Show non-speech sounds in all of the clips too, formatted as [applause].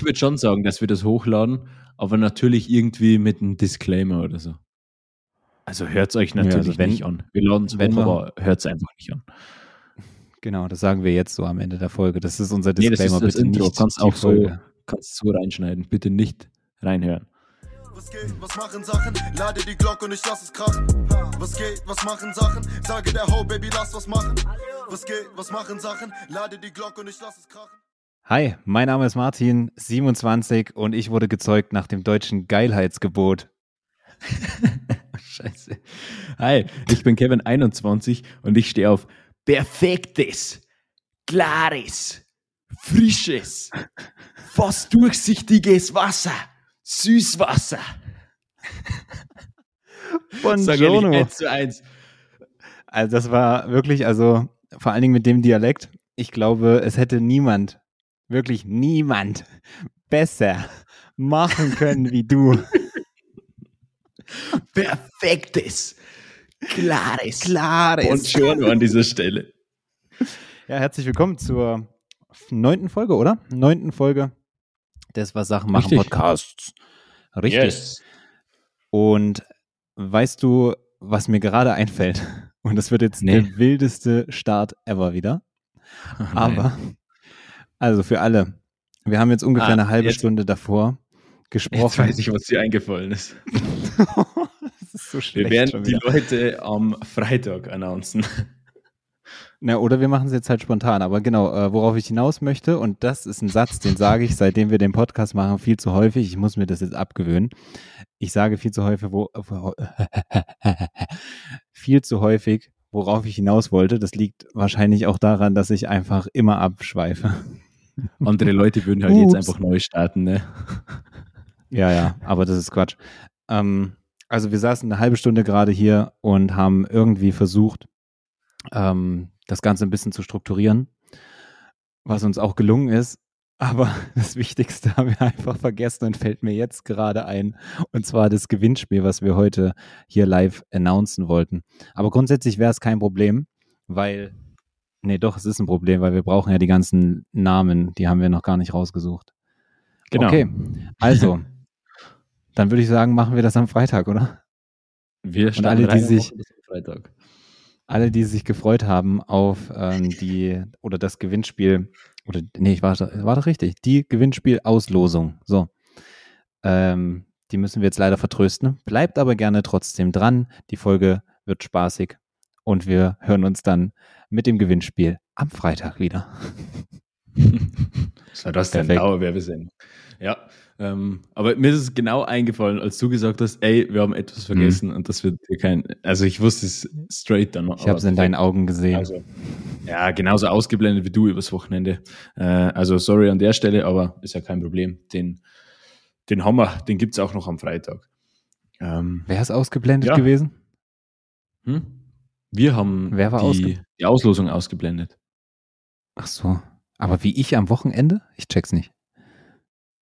ich würde schon sagen, dass wir das hochladen, aber natürlich irgendwie mit einem Disclaimer oder so. Also hört es euch natürlich ja, also wenn, nicht an. Wir laden es hoch, aber hört es einfach nicht an. Genau, das sagen wir jetzt so am Ende der Folge. Das ist unser Disclaimer. Nee, das ist das Bitte Intro. Nicht kannst auch so, kannst so reinschneiden. Bitte nicht reinhören. Was geht, was machen Sachen? Lade die Glocke und ich lass es krachen. Was geht, was machen Sachen? Sage der Ho, Baby, lass was machen. Was geht, was machen Sachen? Lade die Glocke und ich lass es krachen. Hi, mein Name ist Martin, 27 und ich wurde gezeugt nach dem deutschen Geilheitsgebot. [laughs] Scheiße. Hi, ich bin Kevin, 21 und ich stehe auf perfektes, klares, frisches, fast durchsichtiges Wasser. Süßwasser. [laughs] Buongiorno. 1 zu 1. Also das war wirklich, also vor allen Dingen mit dem Dialekt, ich glaube, es hätte niemand, wirklich niemand besser machen können wie du. [laughs] Perfektes, klares, klares. Buongiorno an dieser Stelle. Ja, herzlich willkommen zur neunten Folge, oder? Neunten Folge des Was Sachen machen Richtig. Podcasts. Richtig. Yes. Und weißt du, was mir gerade einfällt? Und das wird jetzt nee. der wildeste Start ever wieder. [laughs] Oh, Aber, also für alle, wir haben jetzt ungefähr ah, eine halbe jetzt, Stunde davor gesprochen. Jetzt weiß ich, was dir eingefallen ist. [laughs] das ist so schlecht. Wir werden die Leute am Freitag announcen. Na, oder wir machen es jetzt halt spontan. Aber genau, äh, worauf ich hinaus möchte, und das ist ein Satz, den sage ich, seitdem wir den Podcast machen, viel zu häufig. Ich muss mir das jetzt abgewöhnen. Ich sage viel zu häufig, wo, [laughs] viel zu häufig, worauf ich hinaus wollte. Das liegt wahrscheinlich auch daran, dass ich einfach immer abschweife. [laughs] Andere Leute würden halt Ups. jetzt einfach neu starten, ne? [laughs] Ja, ja, aber das ist Quatsch. Ähm, also wir saßen eine halbe Stunde gerade hier und haben irgendwie versucht, ähm, das Ganze ein bisschen zu strukturieren, was uns auch gelungen ist. Aber [laughs] das Wichtigste haben wir einfach vergessen und fällt mir jetzt gerade ein. Und zwar das Gewinnspiel, was wir heute hier live announcen wollten. Aber grundsätzlich wäre es kein Problem, weil, nee, doch, es ist ein Problem, weil wir brauchen ja die ganzen Namen, die haben wir noch gar nicht rausgesucht. Genau. Okay, also, [laughs] dann würde ich sagen, machen wir das am Freitag, oder? Wir starten alle, die sich, Freitag alle, die sich gefreut haben auf ähm, die oder das Gewinnspiel, oder nee, ich war, war doch richtig, die Gewinnspiel-Auslosung. So. Ähm, die müssen wir jetzt leider vertrösten. Bleibt aber gerne trotzdem dran. Die Folge wird spaßig und wir hören uns dann mit dem Gewinnspiel am Freitag wieder. [laughs] Was war das denn? Dauerwerbesendung. Ja, ähm, aber mir ist es genau eingefallen, als du gesagt hast, ey, wir haben etwas vergessen mhm. und das wird dir kein, also ich wusste es straight dann. Ich habe es in deinen Augen gesehen. Also, ja, genauso ausgeblendet wie du übers Wochenende. Äh, also sorry an der Stelle, aber ist ja kein Problem. Den, den Hammer, den gibt es auch noch am Freitag. Ähm, Wer ist ausgeblendet ja. gewesen? Hm? Wir haben Wer war die, die Auslosung ausgeblendet. Ach so. Aber wie ich am Wochenende? Ich check's nicht.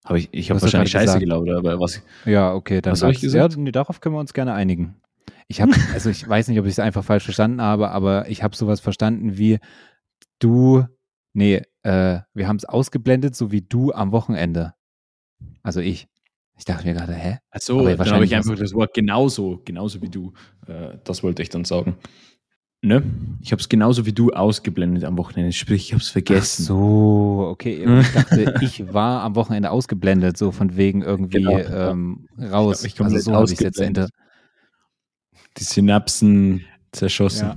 Habe ich, ich habe wahrscheinlich Scheiße gelaufen, aber was. Ja, okay, dann was habe ich gesagt? Ja, darauf können wir uns gerne einigen. Ich habe, [laughs] also ich weiß nicht, ob ich es einfach falsch verstanden habe, aber ich habe sowas verstanden wie du, nee, äh, wir haben es ausgeblendet, so wie du am Wochenende. Also ich. Ich dachte mir gerade, hä? Achso, dann habe ich einfach das Wort genauso, genauso wie du. Äh, das wollte ich dann sagen. Ne? Ich habe es genauso wie du ausgeblendet am Wochenende. Sprich, ich habe es vergessen. Ach so, okay. [laughs] Ich dachte, ich war am Wochenende ausgeblendet, so von wegen irgendwie genau. ähm, raus. Ich, also so habe ich jetzt hinter. Die Synapsen zerschossen. Ja.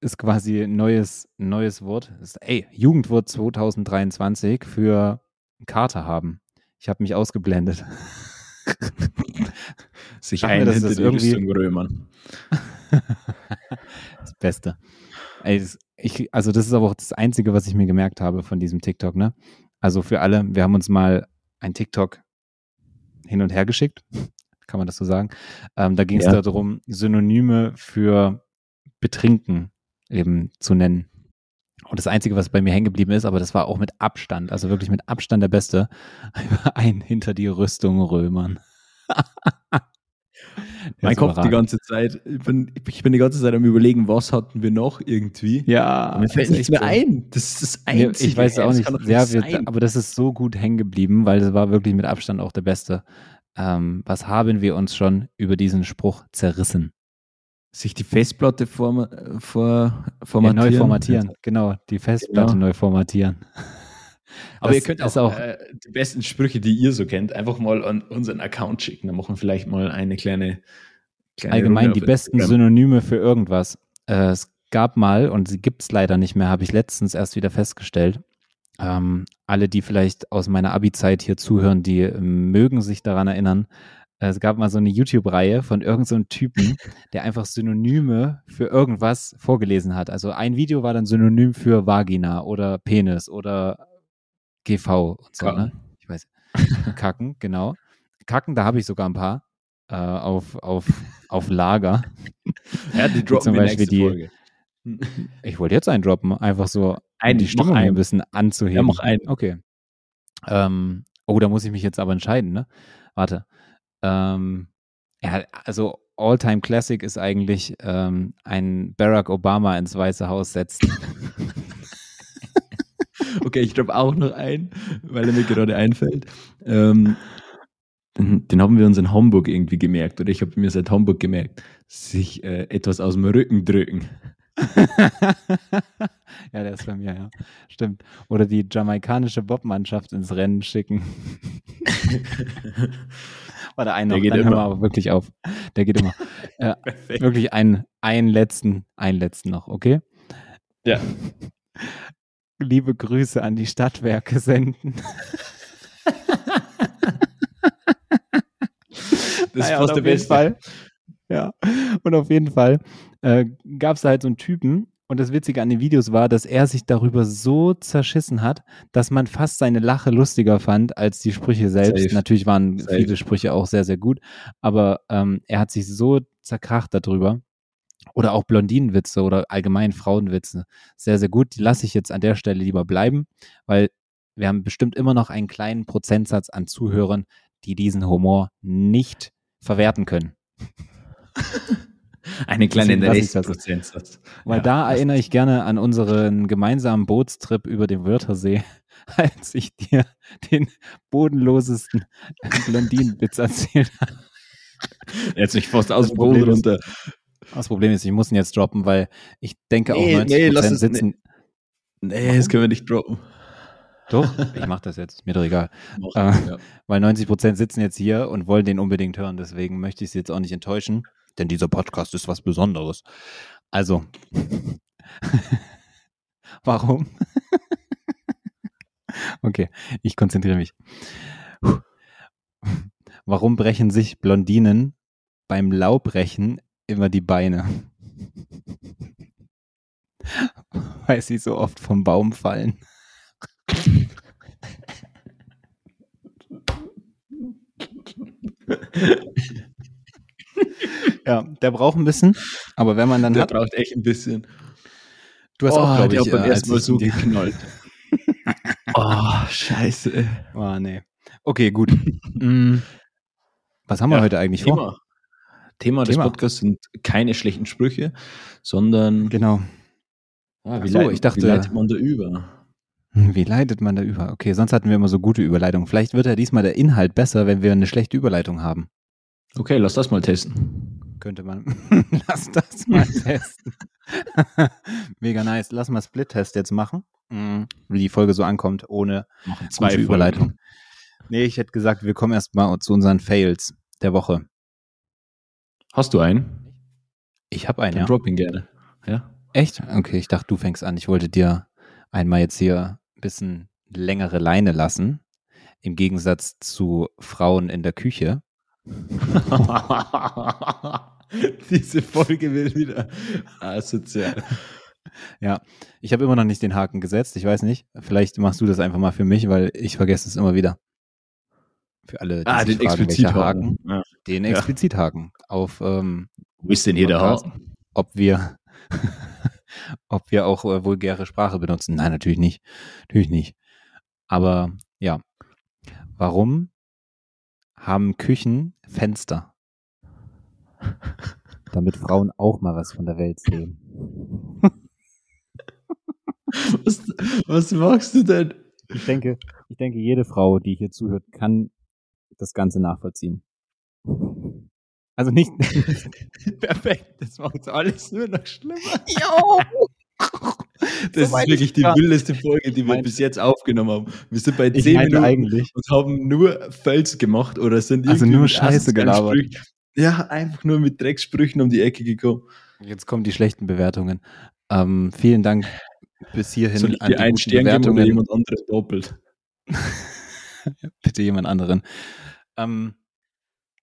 Ist quasi ein neues, neues Wort. Ist, ey, Jugendwort 2023 für Kater haben. Ich habe mich ausgeblendet. [laughs] [laughs] Sich ein hinter die irgendwie... Rüstung römern. [laughs] das Beste. Das, ich, also das ist aber auch das Einzige, was ich mir gemerkt habe von diesem TikTok, ne? Also für alle, wir haben uns mal ein TikTok hin und her geschickt, [laughs] kann man das so sagen. Ähm, da ging es ja. darum, Synonyme für Betrinken eben zu nennen. Und das Einzige, was bei mir hängen geblieben ist, aber das war auch mit Abstand, also wirklich mit Abstand der Beste, [laughs] ein hinter die Rüstung Römern. [laughs] mein Kopf überragend. die ganze Zeit, ich bin, ich bin die ganze Zeit am überlegen, was hatten wir noch irgendwie. Ja. mir fällt nichts mehr ein. Das ist das Einzige. Ich weiß auch nicht, ja, wir, aber das ist so gut hängen geblieben, weil es war wirklich mit Abstand auch der beste. Ähm, was haben wir uns schon über diesen Spruch zerrissen? Sich die Festplatte form, vor, formatieren. Ja, neu formatieren, genau. Die Festplatte genau. neu formatieren. [laughs] Aber das ihr könnt auch, auch äh, die besten Sprüche, die ihr so kennt, einfach mal an unseren Account schicken. Da machen wir vielleicht mal eine kleine. kleine Allgemein die besten Synonyme für irgendwas. Äh, es gab mal, und sie gibt es leider nicht mehr, habe ich letztens erst wieder festgestellt. Ähm, alle, die vielleicht aus meiner Abi-Zeit hier zuhören, die äh, mögen sich daran erinnern. Es gab mal so eine YouTube-Reihe von irgendeinem so Typen, [laughs] der einfach Synonyme für irgendwas vorgelesen hat. Also ein Video war dann Synonym für Vagina oder Penis oder GV und so, ne? Ich weiß. Kacken, genau. Kacken, da habe ich sogar ein paar äh, auf, auf, auf Lager. [laughs] Ja, die droppen zum Beispiel die. Folge. Ich wollte jetzt einen droppen, einfach so [laughs] ein, die Stimmung ein bisschen anzuheben. Ja, mach einen. Okay. Ähm, oh, da muss ich mich jetzt aber entscheiden, ne? Warte. Ähm, ja, also All-Time Classic ist eigentlich ähm, ein Barack Obama ins Weiße Haus setzt. [laughs] Okay, ich glaube auch noch ein, weil er mir gerade einfällt. Ähm, den, den, haben wir uns in Hamburg irgendwie gemerkt, oder ich habe mir seit Hamburg gemerkt, sich äh, etwas aus dem Rücken drücken. [laughs] ja, der ist bei mir, ja. Stimmt. Oder die jamaikanische Bobmannschaft ins Rennen schicken. [laughs] War der eine noch, der dann hören wir aber wirklich auf. Der geht immer. [laughs] Äh, wirklich einen, einen letzten, einen letzten noch, okay? Ja [laughs] liebe Grüße an die Stadtwerke senden. [laughs] das naja, ist fast der beste. Fall. Ja, und auf jeden Fall äh, gab es da halt so einen Typen. Und das Witzige an den Videos war, dass er sich darüber so zerschissen hat, dass man fast seine Lache lustiger fand als die Sprüche selbst. Safe. Natürlich waren Safe. viele Sprüche auch sehr, sehr gut, aber ähm, er hat sich so zerkracht darüber, oder auch Blondinenwitze oder allgemein Frauenwitze. Sehr, sehr gut. Die lasse ich jetzt an der Stelle lieber bleiben, weil wir haben bestimmt immer noch einen kleinen Prozentsatz an Zuhörern, die diesen Humor nicht verwerten können. [laughs] Eine kleine Prozentsatz. Weil ja, da erinnere ich gerne an unseren gemeinsamen Bootstrip über den Wörthersee, [laughs] als ich dir den bodenlosesten Blondinenwitz erzählt habe. Jetzt nicht fast aus dem Boden runter. Das Problem ist, ich muss ihn jetzt droppen, weil ich denke nee, auch 90% nee, lass es, sitzen. Nee, nee das können wir nicht droppen. Doch, [laughs] ich mache das jetzt, mir doch egal. Äh, ja. Weil 90% sitzen jetzt hier und wollen den unbedingt hören, deswegen möchte ich sie jetzt auch nicht enttäuschen, denn dieser Podcast ist was Besonderes. Also, [laughs] warum? [laughs] okay, ich konzentriere mich. [laughs] Warum brechen sich Blondinen beim Laubrechen immer die Beine. Weil sie so oft vom Baum fallen. Ja, der braucht ein bisschen, aber wenn man dann der hat. braucht echt ein bisschen. Du hast oh, auch, glaube ich, beim äh, ersten Mal so geknallt. [laughs] oh, scheiße. Oh, nee. Okay, gut. [laughs] Mm. Was haben ja, wir heute eigentlich vor? Thema. Thema, des Podcasts sind keine schlechten Sprüche, sondern. Genau. Ah, wie, so, leitet, ich dachte, wie leitet man da über? Hm, wie leitet man da über? Okay, sonst hatten wir immer so gute Überleitungen. Vielleicht wird ja diesmal der Inhalt besser, wenn wir eine schlechte Überleitung haben. Okay, lass das mal testen. Könnte man. [laughs] lass das mal [laughs] testen. [laughs] Mega nice. Lass mal Split-Test jetzt machen. Hm, wie die Folge so ankommt, ohne zwei Überleitung. Nee, ich hätte gesagt, wir kommen erstmal zu unseren Fails der Woche. Hast du einen? Ich habe einen, Dann ja. Drop ihn gerne. Ja. Echt? Okay, ich dachte, du fängst an. Ich wollte dir einmal jetzt hier ein bisschen längere Leine lassen. Im Gegensatz zu Frauen in der Küche. [laughs] Diese Folge will wieder asozial. Ja, ich habe immer noch nicht den Haken gesetzt. Ich weiß nicht. Vielleicht machst du das einfach mal für mich, weil ich vergesse es immer wieder. Für alle, die ah, den fragen, welcher Haken. Ja. Den Explizithaken auf ähm, Wo ist denn hier der Haken? Ob wir [laughs] ob wir auch äh, vulgäre Sprache benutzen. Nein, natürlich nicht. Natürlich nicht. Aber ja. Warum haben Küchen Fenster? damit Frauen auch mal was von der Welt sehen. [laughs] was, was machst du denn? Ich denke, ich denke, jede Frau, die hier zuhört, kann das Ganze nachvollziehen. Also nicht. [laughs] Perfekt, das macht alles nur noch schlimmer. [laughs] Jo! [laughs] Das so ist wirklich die wildeste Folge, die wir bis jetzt aufgenommen haben. Wir sind bei 10 Minuten eigentlich. und haben nur Fels gemacht oder sind also nur Scheiße gelabert. Ja, einfach nur mit Drecksprüchen um die Ecke gekommen. Jetzt kommen die schlechten Bewertungen. Ähm, vielen Dank bis hierhin Soll ich an die einen Stern Bewertungen. Geben oder jemand anderes doppelt? [laughs] Bitte jemand anderen. Ähm,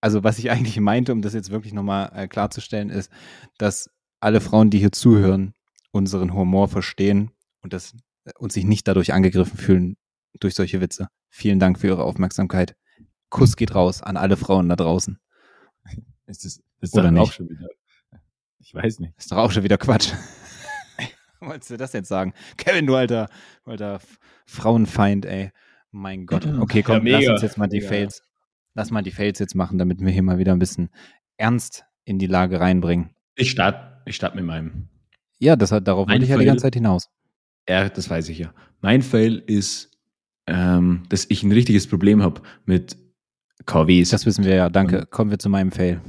also was ich eigentlich meinte, um das jetzt wirklich nochmal äh, klarzustellen, ist, dass alle Frauen, die hier zuhören, unseren Humor verstehen und, das, äh, und sich nicht dadurch angegriffen fühlen durch solche Witze. Vielen Dank für Ihre Aufmerksamkeit. Kuss geht raus an alle Frauen da draußen. [laughs] Ist das, ist Oder nicht? auch schon wieder? Ich weiß nicht. Ist doch auch schon wieder Quatsch. [laughs] Wolltest du das jetzt sagen? Kevin, du alter, alter Frauenfeind, ey. Mein Gott. [clears throat] Okay, komm, ja, lass uns jetzt mal die mega. Fails. Lass mal die Fails jetzt machen, damit wir hier mal wieder ein bisschen ernst in die Lage reinbringen. Ich starte ich start mit meinem. Ja, das hat, darauf wollte ich ja die ganze Zeit hinaus. Ja, das weiß ich ja. Mein Fail ist, ähm, dass ich ein richtiges Problem habe mit KWs. Das wissen wir ja, danke. Und Kommen wir zu meinem Fail.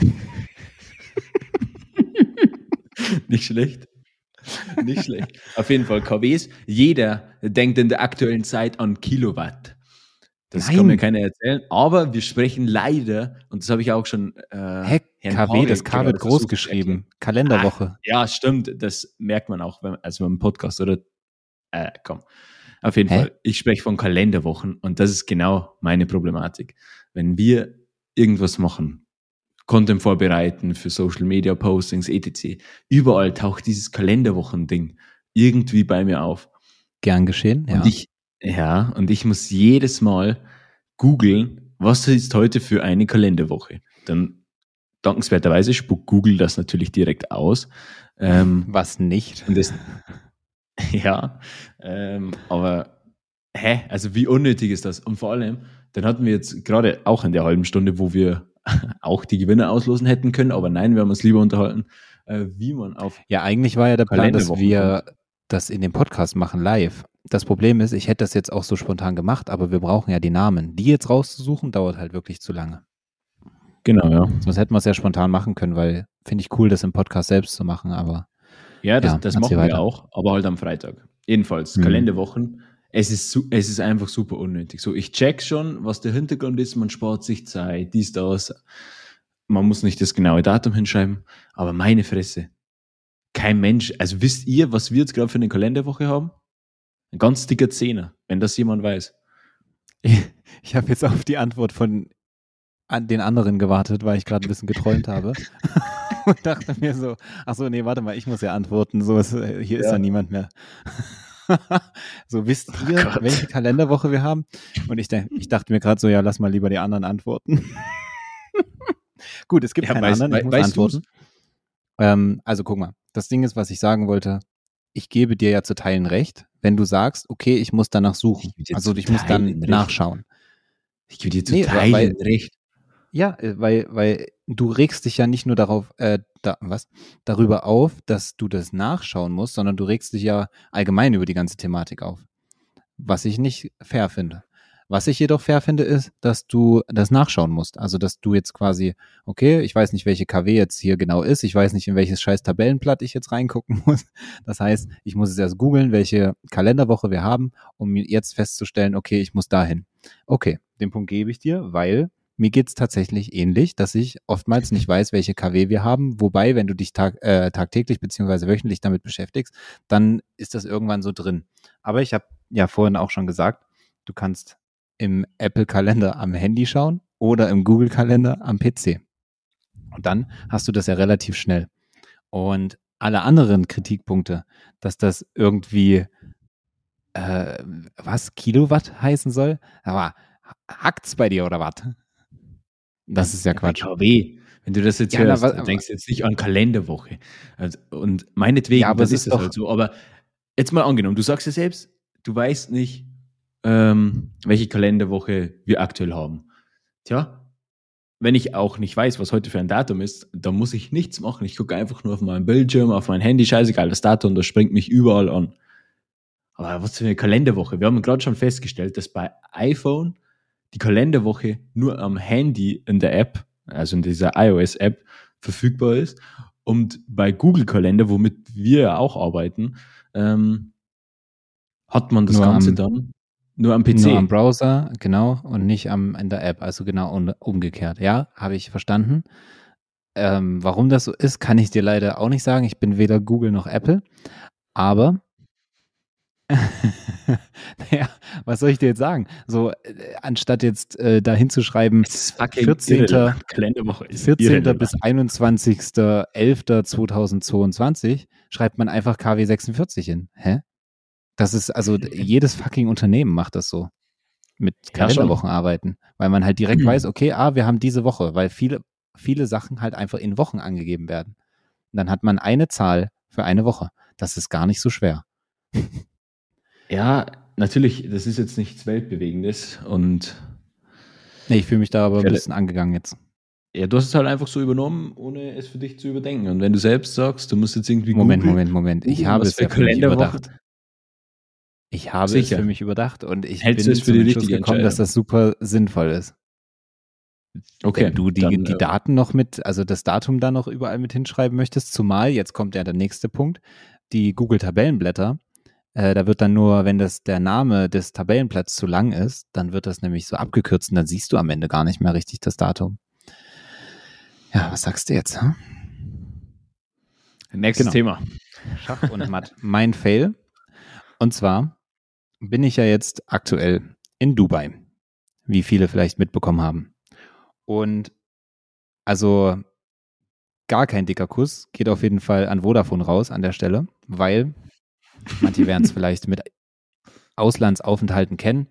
[laughs] Nicht schlecht. Nicht schlecht. Auf jeden Fall KWs. Jeder denkt in der aktuellen Zeit an Kilowatt. Das Nein. kann mir keiner erzählen. Aber wir sprechen leider, und das habe ich auch schon. Äh, Hä? KW, das K wird groß geschrieben. Kalenderwoche. Ach, ja, stimmt. Das merkt man auch, wenn, also beim Podcast, oder? Äh, komm. Auf jeden Hä? Fall. Ich spreche von Kalenderwochen und das ist genau meine Problematik. Wenn wir irgendwas machen, Content vorbereiten für Social Media Postings, etc. Überall taucht dieses Kalenderwochen-Ding irgendwie bei mir auf. Gern geschehen, ja. Und ich, ja, und ich muss jedes Mal googeln, was ist heute für eine Kalenderwoche. Dann dankenswerterweise spuckt Google das natürlich direkt aus. Ähm, was nicht? Das, [laughs] ja, ähm, aber hä, also wie unnötig ist das? Und vor allem, dann hatten wir jetzt gerade auch in der halben Stunde, wo wir [laughs] auch die Gewinner auslosen hätten können, aber nein, wir haben uns lieber unterhalten, äh, wie man auf. Ja, eigentlich war ja der Plan, dass wir das in dem Podcast machen live. Das Problem ist, ich hätte das jetzt auch so spontan gemacht, aber wir brauchen ja die Namen. Die jetzt rauszusuchen, dauert halt wirklich zu lange. Genau, ja. Sonst hätten wir es ja spontan machen können, weil finde ich cool, das im Podcast selbst zu machen, aber. Ja, das, ja, das machen wir auch, aber halt am Freitag. Jedenfalls, mhm. Kalenderwochen es ist, es ist einfach super unnötig. So, ich check schon, was der Hintergrund ist, man spart sich Zeit, dies, das. Man muss nicht das genaue Datum hinschreiben, aber meine Fresse. Kein Mensch, also wisst ihr, was wir jetzt gerade für eine Kalenderwoche haben? Ein ganz dicker Zehner, wenn das jemand weiß. Ich, ich habe jetzt auf die Antwort von an den anderen gewartet, weil ich gerade ein bisschen geträumt habe. [laughs] Und dachte mir so, ach so, nee, warte mal, ich muss ja antworten. So ist, hier ist ja niemand mehr. [laughs] so, wisst oh ihr, oh welche Kalenderwoche wir haben? Und ich, ich dachte mir gerade so, ja, lass mal lieber die anderen antworten. [laughs] Gut, es gibt ja, keine weiß, anderen, ich muss antworten. Ähm, also guck mal, das Ding ist, was ich sagen wollte, ich gebe dir ja zu Teilen recht, wenn du sagst, okay, ich muss danach suchen. Also ich muss dann recht. nachschauen. Ich gebe dir zu nee, Teilen weil, recht. Ja, äh, weil, weil du regst dich ja nicht nur darauf, äh, da, was, darüber auf, dass du das nachschauen musst, sondern du regst dich ja allgemein über die ganze Thematik auf. Was ich nicht fair finde. Was ich jedoch fair finde, ist, dass du das nachschauen musst. Also, dass du jetzt quasi, okay, ich weiß nicht, welche KW jetzt hier genau ist. Ich weiß nicht, in welches scheiß Tabellenblatt ich jetzt reingucken [laughs] muss. Das heißt, ich muss es erst googeln, welche Kalenderwoche wir haben, um jetzt festzustellen, okay, ich muss dahin. Okay, den Punkt gebe ich dir, weil mir geht es tatsächlich ähnlich, dass ich oftmals nicht weiß, welche KW wir haben. Wobei, wenn du dich tag, äh, tagtäglich beziehungsweise wöchentlich damit beschäftigst, dann ist das irgendwann so drin. Aber ich habe ja vorhin auch schon gesagt, du kannst im Apple-Kalender am Handy schauen oder im Google-Kalender am PC. Und dann hast du das ja relativ schnell. Und alle anderen Kritikpunkte, dass das irgendwie äh, was Kilowatt heißen soll, aber hackt's bei dir oder was? Das ist ja Quatsch. KW. Wenn du das jetzt ja, hörst, na, denkst du jetzt nicht an Kalenderwoche. Also, und meinetwegen, ja, aber das ist, das halt so. Aber jetzt mal angenommen, du sagst ja selbst, du weißt nicht, ähm, welche Kalenderwoche wir aktuell haben. Tja, wenn ich auch nicht weiß, was heute für ein Datum ist, dann muss ich nichts machen. Ich gucke einfach nur auf meinen Bildschirm, auf mein Handy, scheißegal, das Datum, das springt mich überall an. Aber was für eine Kalenderwoche. Wir haben gerade schon festgestellt, dass bei iPhone die Kalenderwoche nur am Handy in der App, also in dieser iOS-App, verfügbar ist. Und bei Google Kalender, womit wir ja auch arbeiten, ähm, hat man das nur Ganze am, dann nur am PC. Nur am Browser, genau, und nicht am, in der App, also genau umgekehrt. Ja, habe ich verstanden. Ähm, warum das so ist, kann ich dir leider auch nicht sagen. Ich bin weder Google noch Apple. Aber, [laughs] naja, was soll ich dir jetzt sagen? So, äh, anstatt jetzt äh, da hinzuschreiben, 14. Kalenderwoche 14. bis 21.11.2022, schreibt man einfach KW 46 hin. Hä? Das ist, also jedes fucking Unternehmen macht das so. Mit Kalenderwochen ja, arbeiten. Weil man halt direkt mhm. weiß, okay, ah, wir haben diese Woche, weil viele, viele Sachen halt einfach in Wochen angegeben werden. Und dann hat man eine Zahl für eine Woche. Das ist gar nicht so schwer. Ja, natürlich, das ist jetzt nichts Weltbewegendes und. Nee, ich fühle mich da aber ein bisschen angegangen jetzt. Ja, du hast es halt einfach so übernommen, ohne es für dich zu überdenken. Und wenn du selbst sagst, du musst jetzt irgendwie. Moment, Google, Moment, Moment. Ich habe es ja für mich überdacht. Ich habe Sicher. es für mich überdacht und ich Hältst bin für die richtige gekommen, dass das super sinnvoll ist. Okay. Wenn du die, dann, die äh, Daten noch mit, also das Datum da noch überall mit hinschreiben möchtest, zumal, jetzt kommt ja der nächste Punkt, die Google-Tabellenblätter, äh, da wird dann nur, wenn das der Name des Tabellenblatts zu lang ist, dann wird das nämlich so abgekürzt und dann siehst du am Ende gar nicht mehr richtig das Datum. Ja, was sagst du jetzt? Hm? Nächstes genau. Thema. Schach und Matt. mein Fail. Und zwar bin ich ja jetzt aktuell in Dubai, wie viele vielleicht mitbekommen haben. Und also gar kein dicker Kuss geht auf jeden Fall an Vodafone raus an der Stelle, weil [laughs] manche werden es vielleicht mit Auslandsaufenthalten kennen.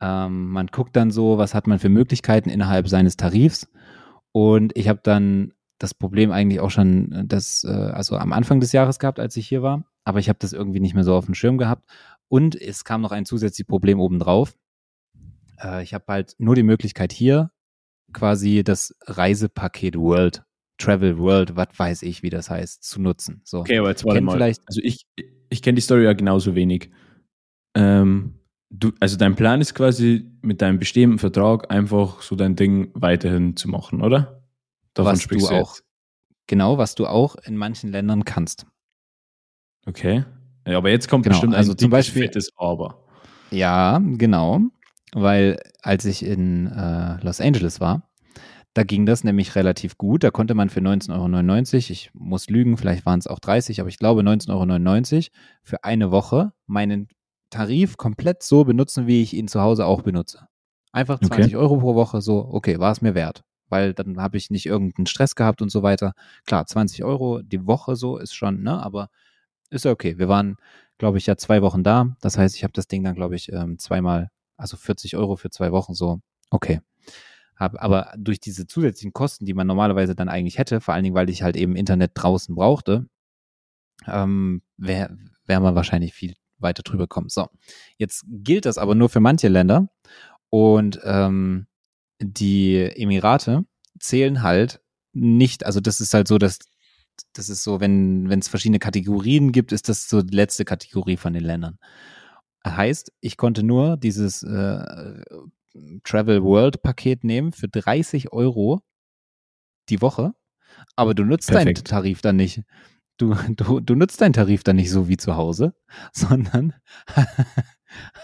Ähm, man guckt dann so, was hat man für Möglichkeiten innerhalb seines Tarifs. Und ich habe dann das Problem eigentlich auch schon, das, äh, also am Anfang des Jahres gehabt, als ich hier war, aber ich habe das irgendwie nicht mehr so auf dem Schirm gehabt und es kam noch ein zusätzliches Problem obendrauf. Äh, ich habe halt nur die Möglichkeit hier quasi das Reisepaket World, Travel World, was weiß ich, wie das heißt, zu nutzen. So. Okay, aber jetzt warte mal. Vielleicht also ich, ich kenne die Story ja genauso wenig. Ähm, du, also dein Plan ist quasi mit deinem bestehenden Vertrag einfach so dein Ding weiterhin zu machen, oder? Davon was du auch. Jetzt. Genau, was du auch in manchen Ländern kannst. Okay. Ja, aber jetzt kommt genau, bestimmt also ein zum Beispiel fettes Aber. Ja, genau. Weil als ich in äh, Los Angeles war, da ging das nämlich relativ gut. Da konnte man für 19,99 Euro, ich muss lügen, vielleicht waren es auch 30, aber ich glaube 19,99 Euro für eine Woche meinen Tarif komplett so benutzen, wie ich ihn zu Hause auch benutze. Einfach 20 okay. Euro pro Woche, so, okay, war es mir wert. Weil dann habe ich nicht irgendeinen Stress gehabt und so weiter. Klar, 20 Euro die Woche so ist schon, ne, aber ist ja okay. Wir waren, glaube ich, ja zwei Wochen da. Das heißt, ich habe das Ding dann, glaube ich, ähm, zweimal, also 40 Euro für zwei Wochen so. Okay. Hab, aber durch diese zusätzlichen Kosten, die man normalerweise dann eigentlich hätte, vor allen Dingen, weil ich halt eben Internet draußen brauchte, ähm, wäre wär man wahrscheinlich viel weiter drüber kommen. So, jetzt gilt das aber nur für manche Länder und ähm, die Emirate zählen halt nicht, also das ist halt so, dass das ist so, wenn es verschiedene Kategorien gibt, ist das so die letzte Kategorie von den Ländern. Heißt, ich konnte nur dieses äh, Travel World Paket nehmen für 30 Euro die Woche, aber du nutzt Perfekt. deinen Tarif dann nicht. Du, du, du nutzt deinen Tarif dann nicht so wie zu Hause, [laughs] sondern [laughs]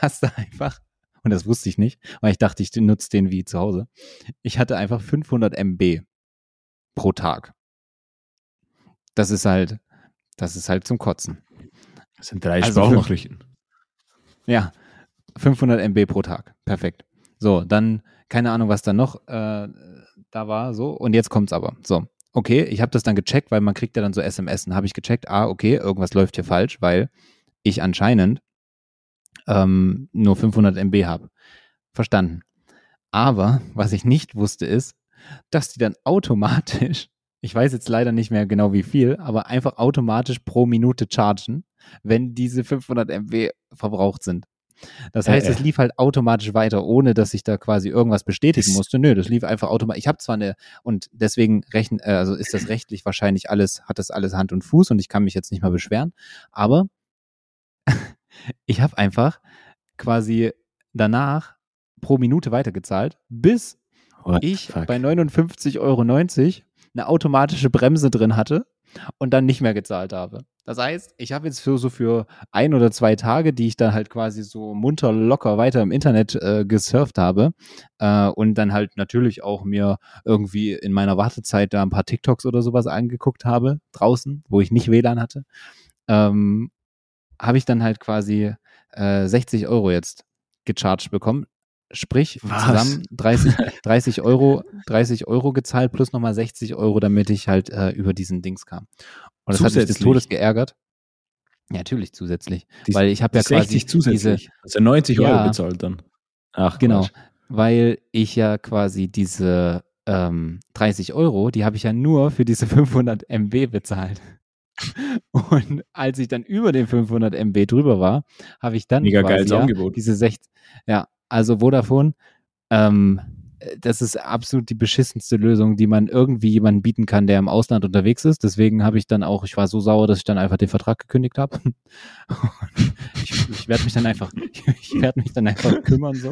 hast du einfach, und das wusste ich nicht, weil ich dachte, ich nutze den wie zu Hause. Ich hatte einfach 500 MB pro Tag das ist halt, das ist halt zum Kotzen. Das sind drei also Sprachnachrichten. Ja, 500 MB pro Tag. Perfekt. So, dann, keine Ahnung, was da noch äh, da war, so. Und jetzt kommt's aber. So, okay, ich habe das dann gecheckt, weil man kriegt ja dann so SMS. Dann habe ich gecheckt, ah, okay, irgendwas läuft hier falsch, weil ich anscheinend ähm, nur 500 MB habe. Verstanden. Aber was ich nicht wusste ist, dass die dann automatisch ich weiß jetzt leider nicht mehr genau wie viel, aber einfach automatisch pro Minute chargen, wenn diese 500 MB verbraucht sind. Das heißt, äh, es lief halt automatisch weiter, ohne dass ich da quasi irgendwas bestätigen musste. Nö, das lief einfach automatisch. Ich habe zwar eine, und deswegen rechnen, äh, also ist das rechtlich wahrscheinlich alles, hat das alles Hand und Fuß und ich kann mich jetzt nicht mal beschweren, aber [laughs] ich habe einfach quasi danach pro Minute weitergezahlt, bis What ich bei 59,90 Euro eine automatische Bremse drin hatte und dann nicht mehr gezahlt habe. Das heißt, ich habe jetzt für so für ein oder zwei Tage, die ich dann halt quasi so munter locker weiter im Internet äh, gesurft habe äh, und dann halt natürlich auch mir irgendwie in meiner Wartezeit da ein paar TikToks oder sowas angeguckt habe draußen, wo ich nicht WLAN hatte, ähm, habe ich dann halt quasi äh, 60 Euro jetzt gecharged bekommen. Sprich, Was? zusammen 30, 30 [laughs] Euro, 30 Euro gezahlt plus nochmal 60 Euro, damit ich halt äh, über diesen Dings kam. Und das hat mich des Todes geärgert. Ja, natürlich zusätzlich. Die, weil ich habe ja quasi 60 zusätzlich. Diese, also 90 Euro ja, bezahlt dann. Ach, genau. Quatsch. Weil ich ja quasi diese ähm, 30 Euro, die habe ich ja nur für diese 500 MB bezahlt. [laughs] Und als ich dann über den 500 MB drüber war, habe ich dann Mega quasi, ja, Angebot. diese 60, ja, also Vodafone, ähm, das ist absolut die beschissenste Lösung, die man irgendwie jemandem bieten kann, der im Ausland unterwegs ist. Deswegen habe ich dann auch, ich war so sauer, dass ich dann einfach den Vertrag gekündigt habe. [laughs] ich, ich werde mich dann einfach, [laughs] ich werde mich dann einfach kümmern so.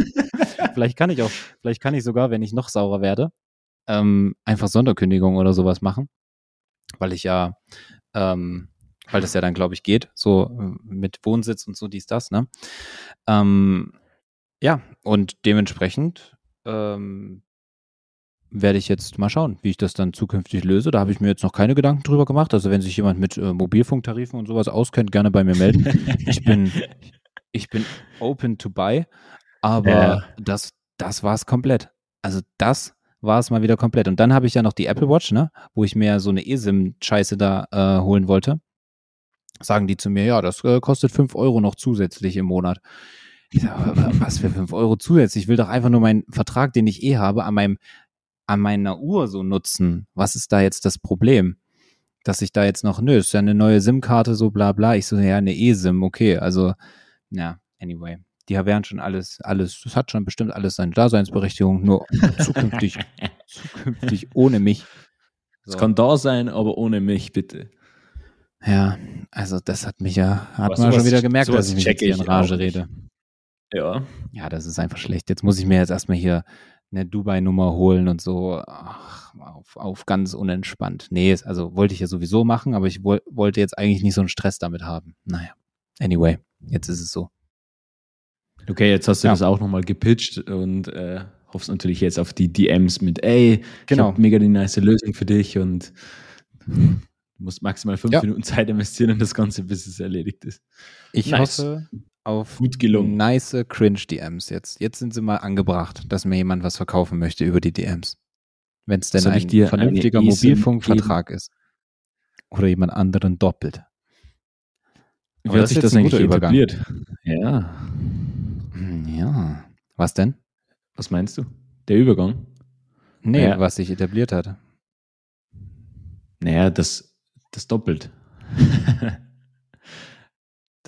Vielleicht kann ich auch, vielleicht kann ich sogar, wenn ich noch saurer werde, ähm, einfach Sonderkündigung oder sowas machen, weil ich ja, ähm, weil das ja dann glaube ich geht, so äh, mit Wohnsitz und so dies das, ne? Ähm, ja, und dementsprechend ähm, werde ich jetzt mal schauen, wie ich das dann zukünftig löse. Da habe ich mir jetzt noch keine Gedanken drüber gemacht. Also wenn sich jemand mit äh, Mobilfunktarifen und sowas auskennt, gerne bei mir melden. ich bin, [laughs] ich bin open to buy, aber ja. das, das war es komplett. Also das war es mal wieder komplett. Und dann habe ich ja noch die Apple Watch, ne, wo ich mir so eine eSIM-Scheiße da äh, holen wollte. Sagen die zu mir, ja, das äh, kostet 5 Euro noch zusätzlich im Monat. Ich sag, was für 5 Euro zusätzlich? Ich will doch einfach nur meinen Vertrag, den ich eh habe, an meinem, an meiner Uhr so nutzen. Was ist da jetzt das Problem? Dass ich da jetzt noch, nö, ist ja eine neue SIM-Karte, so bla bla. Ich so, ja, eine E-SIM, okay. Also, ja, anyway. Die werden schon alles, alles, das hat schon bestimmt alles seine Daseinsberechtigung, nur zukünftig, [laughs] zukünftig ohne mich. Es kann da sein, aber ohne mich, bitte. Ja, also das hat mich ja, hat man schon wieder gemerkt, dass ich mich jetzt hier in Rage rede. Ja. Ja, das ist einfach schlecht. Jetzt muss ich mir jetzt erstmal hier eine Dubai-Nummer holen und so ach, auf, auf ganz unentspannt. Nee, also wollte ich ja sowieso machen, aber ich woll, wollte jetzt eigentlich nicht so einen Stress damit haben. Naja, anyway, jetzt ist es so. Okay, jetzt hast du ja. das auch nochmal gepitcht und äh, hoffst natürlich jetzt auf die DMs mit, ey, genau. ich habe mega die nice Lösung für dich und du musst maximal fünf ja. Minuten Zeit investieren und das Ganze, bis es erledigt ist. Ich nice. hoffe, auf Gut gelungen. nice Cringe-DMs jetzt. Jetzt sind sie mal angebracht, dass mir jemand was verkaufen möchte über die DMs. Wenn es denn Soll ein vernünftiger Mobilfunkvertrag ist. Oder jemand anderen doppelt. Wie hat sich das eigentlich etabliert? Ja. Hm, ja. Was denn? Was meinst du? Der Übergang? Nee, ja. was sich etabliert hat. Naja, das, das doppelt. [laughs]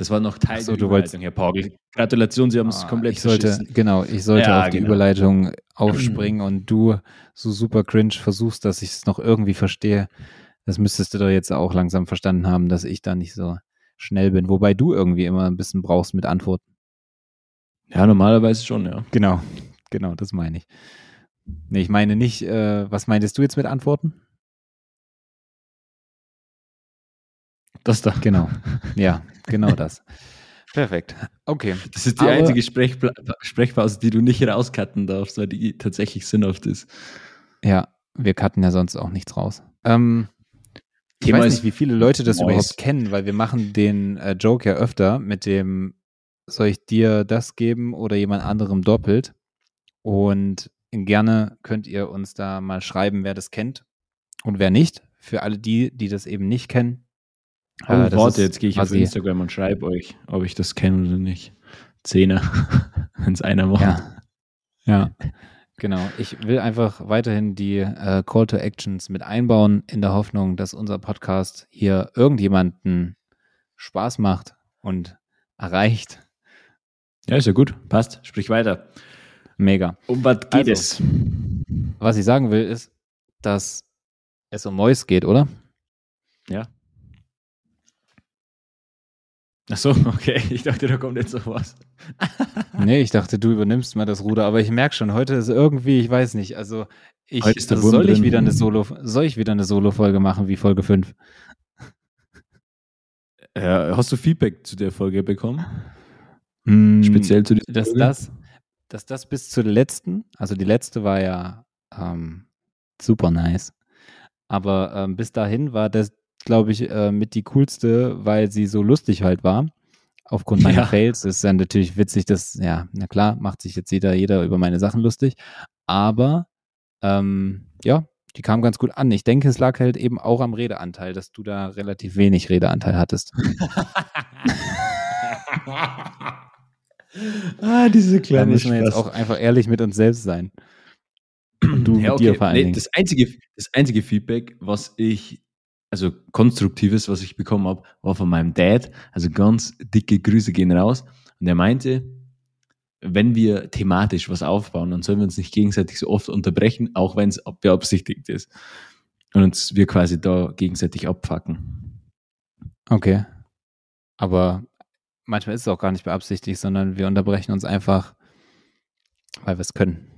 Das war noch Teil so, der Überleitung, Herr Pagel. Gratulation, Sie haben es oh, komplett ich sollte, Genau, ich sollte ja, auf die genau. Überleitung [clears throat] aufspringen und du so super cringe versuchst, dass ich es noch irgendwie verstehe. Das müsstest du doch jetzt auch langsam verstanden haben, dass ich da nicht so schnell bin. Wobei du irgendwie immer ein bisschen brauchst mit Antworten. Ja, normalerweise schon, ja. Genau, genau, das meine ich. Nee, ich meine nicht, äh, was meintest du jetzt mit Antworten? Das da. Genau. Ja, [laughs] genau das. Perfekt. Okay. Das ist die Aber, einzige Sprechpla Sprechpause, die du nicht rauscutten darfst, weil die tatsächlich sinnhaft ist. Ja, wir cutten ja sonst auch nichts raus. Ähm, ich Thema weiß nicht, wie viele Leute das überhaupt kennen, weil wir machen den äh, Joke ja öfter mit dem, soll ich dir das geben oder jemand anderem doppelt? Und gerne könnt ihr uns da mal schreiben, wer das kennt und wer nicht. Für alle die, die das eben nicht kennen, Oh, äh, warte, jetzt gehe ich auf Instagram und schreibe euch, ob ich das kenne oder nicht. Zehner, [laughs] wenn es einer macht. Ja. ja. Genau. Ich will einfach weiterhin die äh, Call to Actions mit einbauen, in der Hoffnung, dass unser Podcast hier irgendjemanden Spaß macht und erreicht. Ja, ist ja gut. Passt. Sprich weiter. Mega. Um was geht also, es? Was ich sagen will, ist, dass es um Mois geht, oder? Ja. Ach so, [laughs] okay. Ich dachte, da kommt jetzt sowas. [laughs] nee, ich dachte, du übernimmst mal das Ruder, aber ich merke schon, heute ist irgendwie, ich weiß nicht, also ich also soll ich wieder eine Solo soll ich wieder eine Solo Folge machen wie Folge 5? Ja, hast du Feedback zu der Folge bekommen? Mm, Speziell zu dieser dass Folge? das dass das bis zur letzten, also die letzte war ja ähm, super nice. Aber ähm, bis dahin war das glaube ich, äh, mit die coolste, weil sie so lustig halt war. Aufgrund meiner ja. Fails ist dann natürlich witzig, dass, ja, na klar, macht sich jetzt jeder, jeder über meine Sachen lustig. Aber ähm, ja, die kam ganz gut an. Ich denke, es lag halt eben auch am Redeanteil, dass du da relativ wenig Redeanteil hattest. [laughs] ah, diese kleine Da müssen wir jetzt auch einfach ehrlich mit uns selbst sein. [clears throat] Und du ja, okay. mit dir vor allen nee, Das einzige, das einzige Feedback, was ich also konstruktives, was ich bekommen habe, war von meinem Dad. Also ganz dicke Grüße gehen raus. Und er meinte, wenn wir thematisch was aufbauen, dann sollen wir uns nicht gegenseitig so oft unterbrechen, auch wenn es beabsichtigt ist. Und uns wir quasi da gegenseitig abfacken. Okay. Aber manchmal ist es auch gar nicht beabsichtigt, sondern wir unterbrechen uns einfach, weil wir es können.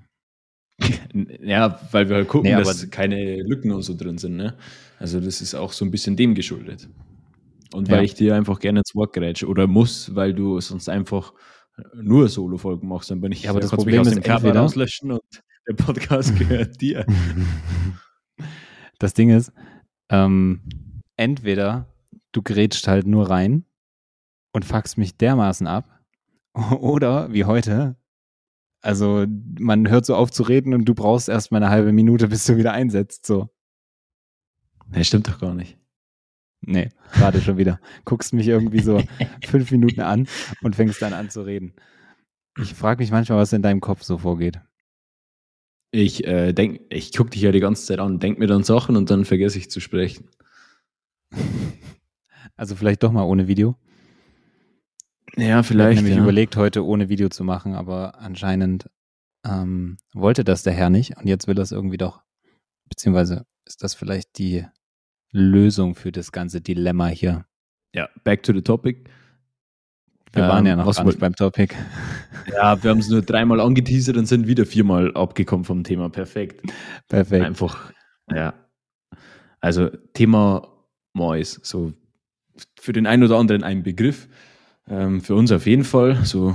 [laughs] Ja, weil wir halt gucken, nee, dass keine Lücken und so drin sind. Ne? Also das ist auch so ein bisschen dem geschuldet. Und weil ja. ich dir einfach gerne ins Wort gerätsche oder muss, weil du sonst einfach nur Solo-Folgen machst, dann bin ich ja, aber das Problem mich aus dem Körper rauslöschen und [laughs] der Podcast gehört [laughs] dir. Das Ding ist, ähm, entweder du grätscht halt nur rein und fuckst mich dermaßen ab, oder wie heute, also man hört so auf zu reden und du brauchst erst mal eine halbe Minute, bis du wieder einsetzt. So. Nee, stimmt doch gar nicht. Nee, gerade schon wieder. Guckst mich irgendwie so [laughs] fünf Minuten an und fängst dann an zu reden. Ich frage mich manchmal, was in deinem Kopf so vorgeht. Ich äh, denk, ich gucke dich ja die ganze Zeit an, denk mir dann Sachen und dann vergesse ich zu sprechen. [laughs] Also vielleicht doch mal ohne Video. Ja, vielleicht. Ich habe nämlich ja. überlegt, heute ohne Video zu machen, aber anscheinend ähm, wollte das der Herr nicht und jetzt will es irgendwie doch. Beziehungsweise ist das vielleicht die Lösung für das ganze Dilemma hier. Ja, back to the topic. Wir ähm, waren ja noch gar nicht beim Topic. Ja, wir haben es nur dreimal angeteasert und sind wieder viermal abgekommen vom Thema. Perfekt. Perfekt. Einfach, ja. Also Thema Mais, so für den einen oder anderen ein Begriff. Ähm, für uns auf jeden Fall. So,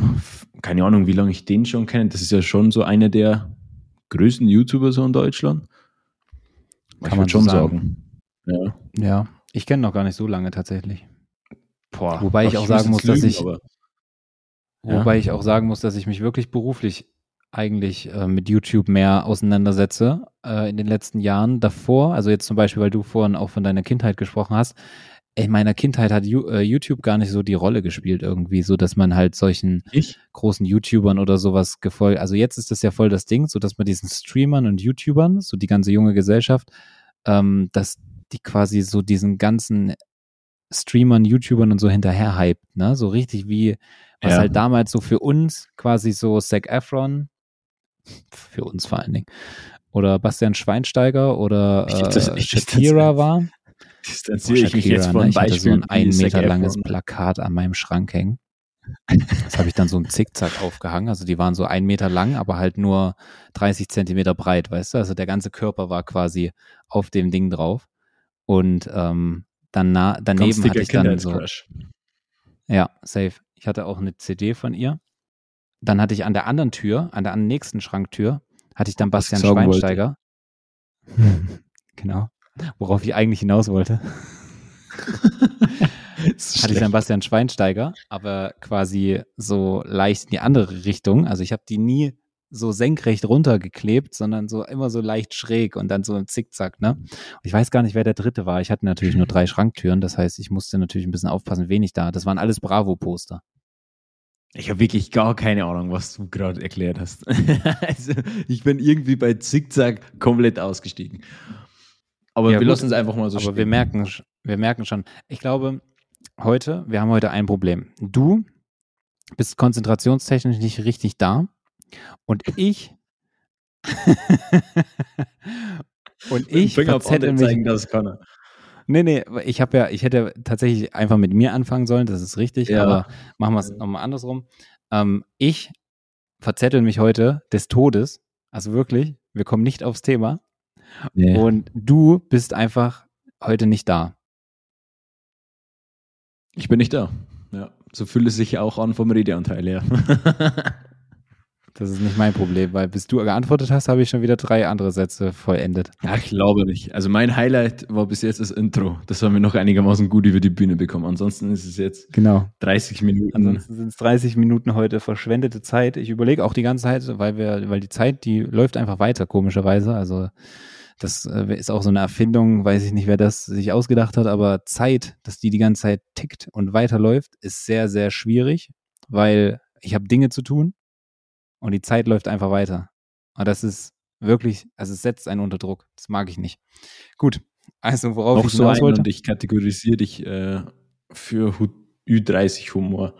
keine Ahnung, wie lange ich den schon kenne. Das ist ja schon so einer der größten YouTuber so in Deutschland. Kann man schon sagen. sagen. Ja. ja, ich kenne noch gar nicht so lange tatsächlich. Boah, wobei ich auch sagen muss, lügen, dass ich, aber, ja. wobei ich auch sagen muss, dass ich mich wirklich beruflich eigentlich äh, mit YouTube mehr auseinandersetze äh, in den letzten Jahren davor. Also jetzt zum Beispiel, weil du vorhin auch von deiner Kindheit gesprochen hast in meiner Kindheit hat äh, YouTube gar nicht so die Rolle gespielt irgendwie, so dass man halt solchen ich? großen YouTubern oder sowas gefolgt. Also jetzt ist das ja voll das Ding, so dass man diesen Streamern und YouTubern, so die ganze junge Gesellschaft, ähm, dass die quasi so diesen ganzen Streamern, YouTubern und so hinterher hypt, ne? So richtig wie, was ja. halt damals so für uns quasi so Zac Efron, für uns vor allen Dingen, oder Bastian Schweinsteiger oder äh, Shakira war distanziere ich mich jetzt von ne? Ich hatte so ein ein Meter langes Plakat an meinem Schrank hängen. Das habe ich dann so im Zickzack aufgehangen. Also die waren so ein Meter lang, aber halt nur 30 Zentimeter breit, weißt du? Also der ganze Körper war quasi auf dem Ding drauf. Und ähm, dann daneben hatte ich dann so. Ja, safe. Ich hatte auch eine CD von ihr. Dann hatte ich an der anderen Tür, an der nächsten Schranktür, hatte ich dann Bastian Schweinsteiger. [laughs] genau worauf ich eigentlich hinaus wollte. [laughs] hatte ich dann Bastian Schweinsteiger, aber quasi so leicht in die andere Richtung. Also ich habe die nie so senkrecht runtergeklebt, sondern so immer so leicht schräg und dann so im Zickzack, ne? Und ich weiß gar nicht, wer der dritte war. Ich hatte natürlich nur drei Schranktüren, das heißt, ich musste natürlich ein bisschen aufpassen, wen ich da. Das waren alles Bravo-Poster. Ich habe wirklich gar keine Ahnung, was du gerade erklärt hast. [laughs] also ich bin irgendwie bei Zickzack komplett ausgestiegen. Aber ja, wir lassen es einfach mal so Aber stehen. wir merken, wir merken schon. Ich glaube, heute, wir haben heute ein Problem. Du bist konzentrationstechnisch nicht richtig da. Und ich [laughs] und ich verzettel mich. Zeigen, das kann er. Nee, nee, ich habe ja, ich hätte tatsächlich einfach mit mir anfangen sollen, das ist richtig, ja. aber machen wir es nochmal andersrum. Ähm, ich verzettel mich heute des Todes, also wirklich, wir kommen nicht aufs Thema. Nee. Und du bist einfach heute nicht da. Ich bin nicht da. Ja, so fühlt es sich auch an vom Redeanteil her. [laughs] Das ist nicht mein Problem, weil bis du geantwortet hast, habe ich schon wieder drei andere Sätze vollendet. Ja, ich glaube nicht. Also mein Highlight war bis jetzt das Intro. Das haben wir noch einigermaßen gut über die Bühne bekommen. Ansonsten ist es jetzt genau. 30 Minuten. Ansonsten sind es 30 Minuten heute verschwendete Zeit. Ich überlege auch die ganze Zeit, weil wir, weil die Zeit, die läuft einfach weiter, komischerweise. Also das äh, ist auch so eine Erfindung, weiß ich nicht, wer das sich ausgedacht hat, aber Zeit, dass die die ganze Zeit tickt und weiterläuft, ist sehr, sehr schwierig, weil ich habe Dinge zu tun und die Zeit läuft einfach weiter. Und das ist wirklich, also es setzt einen unter Druck. Das mag ich nicht. Gut, also worauf Noch ich so hinaus wollte. Und ich kategorisiere dich äh, für Ü30-Humor.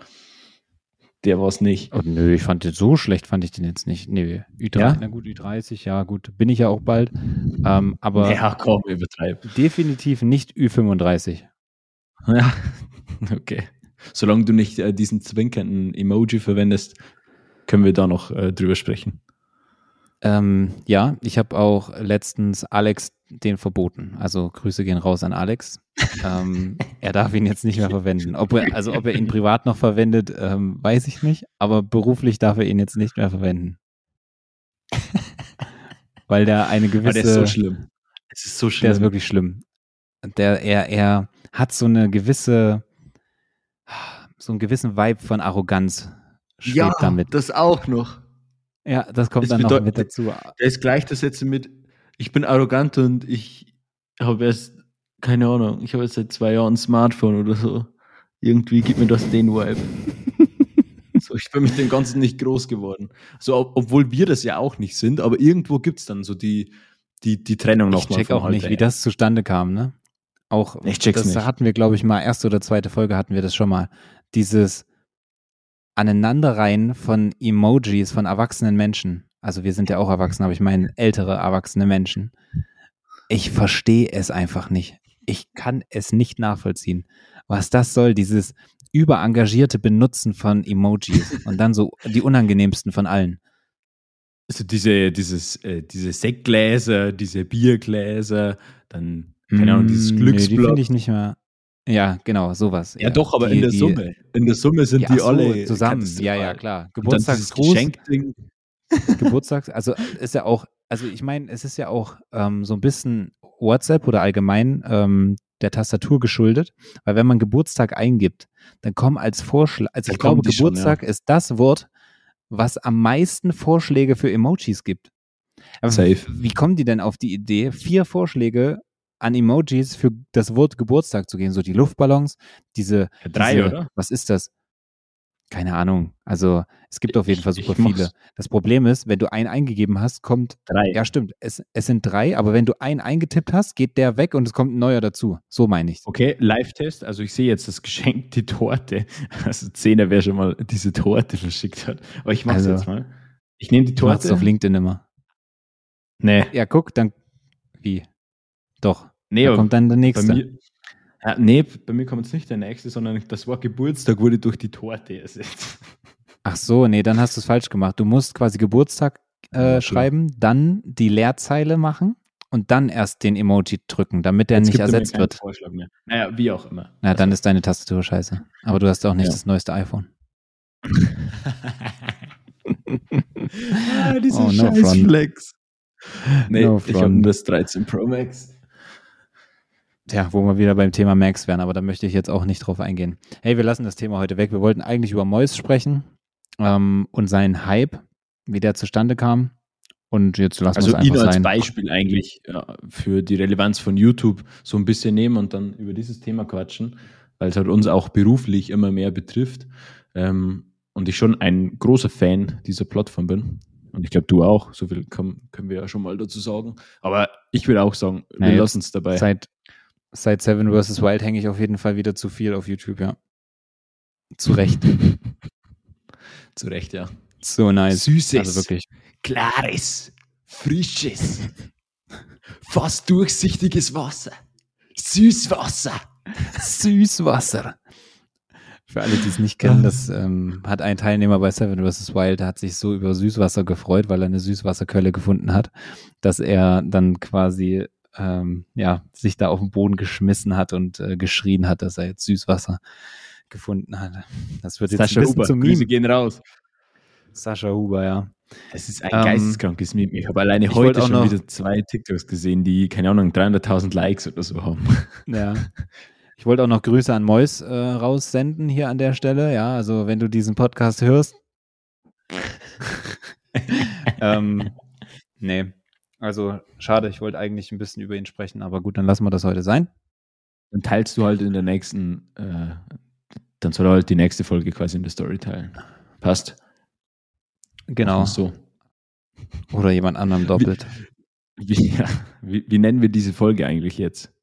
Der war es nicht. Oh, nö, ich fand den so schlecht, fand ich den jetzt nicht. Nö, Ü30, ja? na gut, Ü30, ja gut, bin ich ja auch bald. Ähm, aber ja, komm, übertreib. Definitiv nicht Ü35. [laughs] Ja, okay. Solange du nicht äh, diesen zwinkernden Emoji verwendest, können wir da noch äh, drüber sprechen. Ähm, ja, ich habe auch letztens Alex den verboten. Also Grüße gehen raus an Alex. ähm, er darf ihn jetzt nicht mehr verwenden. Ob er, also ob er ihn privat noch verwendet, ähm, weiß ich nicht. Aber beruflich darf er ihn jetzt nicht mehr verwenden. Weil der eine gewisse. Aber der ist so schlimm. Es ist so schlimm. Der ist wirklich schlimm. Der, er, er hat so eine gewisse, so einen gewissen Vibe von Arroganz ja, damit. das auch noch. Ja, das kommt das dann noch mit dazu. Der ist gleich das jetzt mit, ich bin arrogant und ich habe erst, keine Ahnung, ich habe jetzt seit zwei Jahren ein Smartphone oder so. Irgendwie gibt mir das den Vibe. [laughs] so, ich bin mit dem Ganzen nicht groß geworden. So, ob, obwohl wir das ja auch nicht sind, aber irgendwo gibt es dann so die, die, die Trennung nochmal. Ich check auch nicht, wie das zustande kam, ne? Auch, ich check's das nicht. hatten wir, glaube ich, mal, erste oder zweite Folge hatten wir das schon mal. Dieses, Aneinanderreihen von Emojis von erwachsenen Menschen. Also wir sind ja auch erwachsen, aber ich meine ältere erwachsene Menschen. Ich verstehe es einfach nicht. Ich kann es nicht nachvollziehen. Was das soll, dieses überengagierte Benutzen von Emojis [laughs] und dann so die unangenehmsten von allen. Also diese, dieses, äh, diese Sektgläser, diese Biergläser, dann, keine Ahnung, dieses Glücksblock. Nee, die finde ich nicht mehr. Ja, genau, sowas. Ja, ja. doch, aber die, in der die, Summe. In der Summe sind die so, alle zusammen. Ja, ja, klar. Geburtstagsgruß. [laughs] [laughs] Geburtstags, also ist ja auch, also ich meine, es ist ja auch ähm, so ein bisschen WhatsApp oder allgemein ähm, der Tastatur geschuldet, weil wenn man Geburtstag eingibt, dann kommen als Vorschlag, also ich glaube, Geburtstag schon, ja. ist das Wort, was am meisten Vorschläge für Emojis gibt. Aber Safe. Wie kommen die denn auf die Idee, vier Vorschläge an Emojis für das Wort Geburtstag zu gehen. So die Luftballons, diese. Drei, diese, oder? Was ist das? Keine Ahnung. Also es gibt auf jeden Fall super viele. Das Problem ist, wenn du einen eingegeben hast, kommt. Drei. Ja, stimmt. Es, es sind drei, aber wenn du einen eingetippt hast, geht der weg und es kommt ein neuer dazu. So meine ich. Okay, Live-Test. Also ich sehe jetzt das Geschenk, die Torte. Also Zehner, wer schon mal diese Torte verschickt hat. Aber ich mache also, jetzt mal. Ich nehme die Torte. Du auf LinkedIn immer. Nee. Ja, guck, dann. Wie? Doch. Nee, da kommt dann der nächste. Bei mir, ja, nee, bei mir kommt jetzt nicht der nächste, sondern das Wort Geburtstag wurde durch die Torte ersetzt. Ach so, nee, dann hast du es falsch gemacht. Du musst quasi Geburtstag äh, ja, schreiben, dann die Leerzeile machen und dann erst den Emoji drücken, damit der Jetzt nicht ersetzt wird. Vorschlag mehr. Naja, wie auch immer. Na, dann ist deine Tastatur scheiße. Aber du hast auch nicht ja. das neueste iPhone. [laughs] ah, diese oh, no scheiß Flex. Nee, no ich habe das 13 Pro Max. Tja, wo wir wieder beim Thema Max wären, aber da möchte ich jetzt auch nicht drauf eingehen. Hey, wir lassen das Thema heute weg. Wir wollten eigentlich über Mois sprechen ähm, und seinen Hype, wie der zustande kam. Und jetzt lassen also wir es einfach ihn als sein. Beispiel eigentlich ja, für die Relevanz von YouTube so ein bisschen nehmen und dann über dieses Thema quatschen, weil es halt uns auch beruflich immer mehr betrifft. Ähm, und ich schon ein großer Fan dieser Plattform bin. Und ich glaube, du auch. So viel kann, können wir ja schon mal dazu sagen. Aber ich will auch sagen, wir naja, lassen es dabei. Seit, seit Seven vs. Wild hänge ich auf jeden Fall wieder zu viel auf YouTube, ja. Zu Recht. [laughs] Zu Recht, ja. So nice. Süßes, Also wirklich. klares, frisches, fast durchsichtiges Wasser. Süßwasser. Süßwasser. Für alle, die es nicht kennen, das ähm, hat ein Teilnehmer bei Seven vs. Wild, der hat sich so über Süßwasser gefreut, weil er eine Süßwasserquelle gefunden hat, dass er dann quasi ähm, ja, sich da auf den Boden geschmissen hat und äh, geschrien hat, dass er jetzt Süßwasser gefunden hat. Das wird jetzt Sascha ein bisschen Huber, zum Grüße Meme. gehen raus. Sascha Huber, ja. Es ist ein Ähm, geisteskrankes Meme. Ich habe alleine ich heute schon noch- wieder zwei TikToks gesehen, die, keine Ahnung, 300.000 Likes oder so haben. [laughs] Ja. Ich wollte auch noch Grüße an Mois äh, raussenden hier an der Stelle. Ja, also wenn du diesen Podcast hörst. [laughs] ähm, nee. Also schade, ich wollte eigentlich ein bisschen über ihn sprechen, aber gut, dann lassen wir das heute sein. Dann teilst du halt in der nächsten, äh, dann soll er halt die nächste Folge quasi in der Story teilen. Passt? Genau. So. Oder jemand anderem doppelt. Wie, ja, wie, wie nennen wir diese Folge eigentlich jetzt?